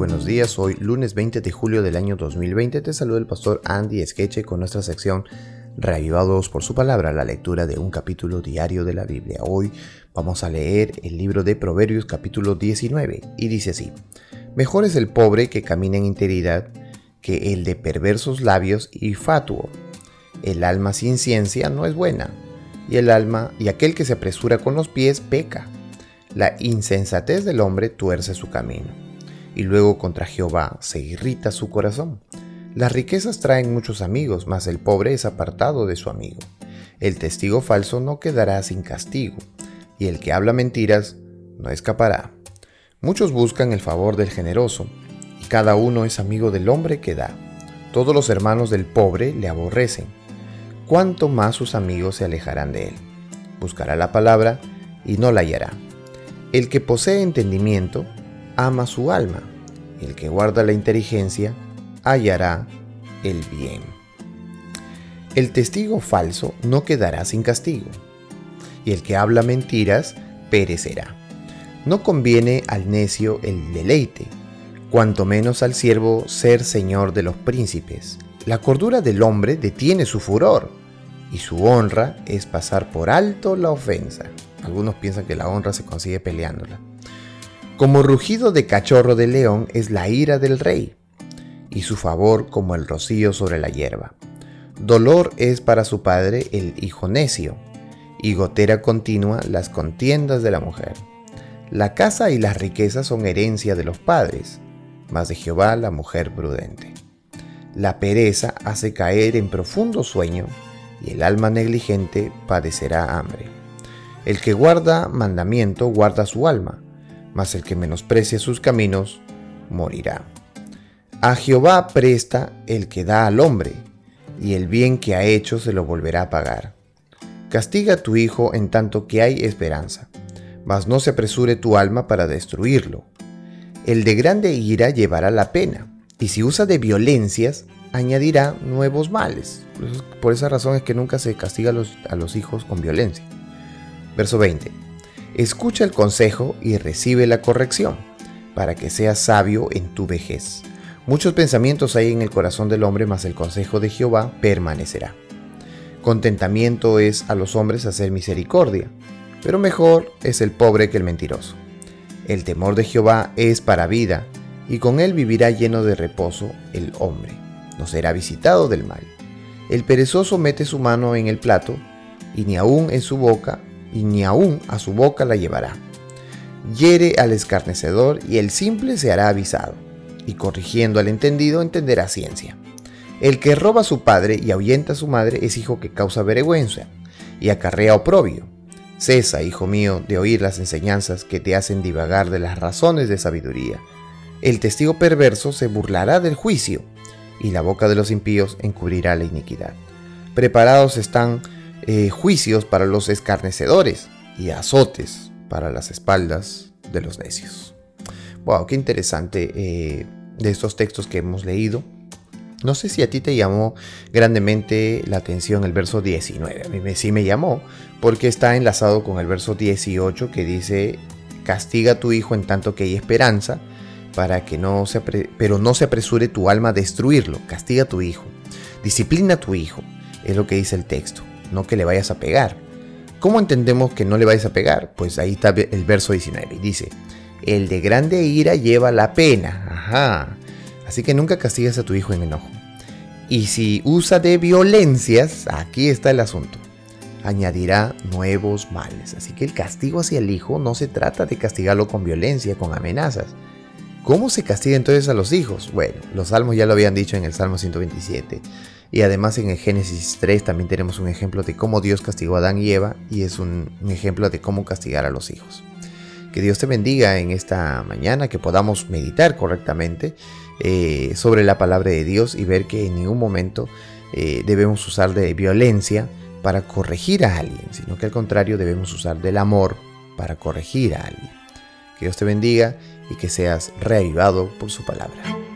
buenos días. Hoy, lunes 20 de julio del año 2020, te saluda el pastor Andy Skeche con nuestra sección Reavivados por su palabra, la lectura de un capítulo diario de la Biblia. Hoy vamos a leer el libro de Proverbios capítulo 19 y dice así: Mejor es el pobre que camina en integridad que el de perversos labios y fatuo. El alma sin ciencia no es buena, y el alma y aquel que se apresura con los pies peca. La insensatez del hombre tuerce su camino, y luego contra Jehová se irrita su corazón. Las riquezas traen muchos amigos, mas el pobre es apartado de su amigo. El testigo falso no quedará sin castigo, y el que habla mentiras no escapará. Muchos buscan el favor del generoso, y cada uno es amigo del hombre que da. Todos los hermanos del pobre le aborrecen, cuanto más sus amigos se alejarán de él. Buscará la palabra y no la hallará el que posee entendimiento ama su alma, y el que guarda la inteligencia hallará el bien. El testigo falso no quedará sin castigo, y el que habla mentiras perecerá. No conviene al necio el deleite, cuanto menos al siervo ser señor de los príncipes. La cordura del hombre detiene su furor, y su honra es pasar por alto la ofensa. Algunos piensan que la honra se consigue peleándola. Como rugido de cachorro de león es la ira del rey, y su favor como el rocío sobre la hierba. Dolor es para su padre el hijo necio, y gotera continua las contiendas de la mujer. La casa y las riquezas son herencia de los padres, mas de Jehová la mujer prudente. La pereza hace caer en profundo sueño, y el alma negligente padecerá hambre. El que guarda mandamiento guarda su alma, mas el que menosprecia sus caminos morirá. A Jehová presta el que da al hombre, y el bien que ha hecho se lo volverá a pagar. Castiga a tu hijo en tanto que hay esperanza, mas no se apresure tu alma para destruirlo. El de grande ira llevará la pena, y si usa de violencias, añadirá nuevos males. Por esa razón es que nunca se castiga a los, a los hijos con violencia. Verso 20. Escucha el consejo y recibe la corrección, para que seas sabio en tu vejez. Muchos pensamientos hay en el corazón del hombre, mas el consejo de Jehová permanecerá. Contentamiento es a los hombres hacer misericordia, pero mejor es el pobre que el mentiroso. El temor de Jehová es para vida, y con él vivirá lleno de reposo el hombre. No será visitado del mal. El perezoso mete su mano en el plato, y ni aun en su boca y ni aún a su boca la llevará. Hiere al escarnecedor y el simple se hará avisado, y corrigiendo al entendido entenderá ciencia. El que roba a su padre y ahuyenta a su madre es hijo que causa vergüenza y acarrea oprobio. Cesa, hijo mío, de oír las enseñanzas que te hacen divagar de las razones de sabiduría. El testigo perverso se burlará del juicio, y la boca de los impíos encubrirá la iniquidad. Preparados están eh, juicios para los escarnecedores y azotes para las espaldas de los necios. Wow, qué interesante eh, de estos textos que hemos leído. No sé si a ti te llamó grandemente la atención el verso 19. A mí sí me llamó porque está enlazado con el verso 18 que dice, castiga a tu hijo en tanto que hay esperanza, para que no se pero no se apresure tu alma a destruirlo. Castiga a tu hijo. Disciplina a tu hijo. Es lo que dice el texto no que le vayas a pegar. ¿Cómo entendemos que no le vayas a pegar? Pues ahí está el verso 19. Dice, el de grande ira lleva la pena. Ajá. Así que nunca castigues a tu hijo en enojo. Y si usa de violencias, aquí está el asunto. Añadirá nuevos males. Así que el castigo hacia el hijo no se trata de castigarlo con violencia, con amenazas. ¿Cómo se castiga entonces a los hijos? Bueno, los salmos ya lo habían dicho en el Salmo 127. Y además en el Génesis 3 también tenemos un ejemplo de cómo Dios castigó a Adán y Eva y es un, ejemplo de cómo castigar a los hijos. Que Dios te bendiga en esta mañana, que podamos meditar correctamente eh, sobre la palabra de Dios y ver que en ningún momento eh, debemos usar de violencia para corregir a alguien, sino que al contrario debemos usar del amor para corregir a alguien. Que Dios te bendiga y que seas reavivado por su palabra.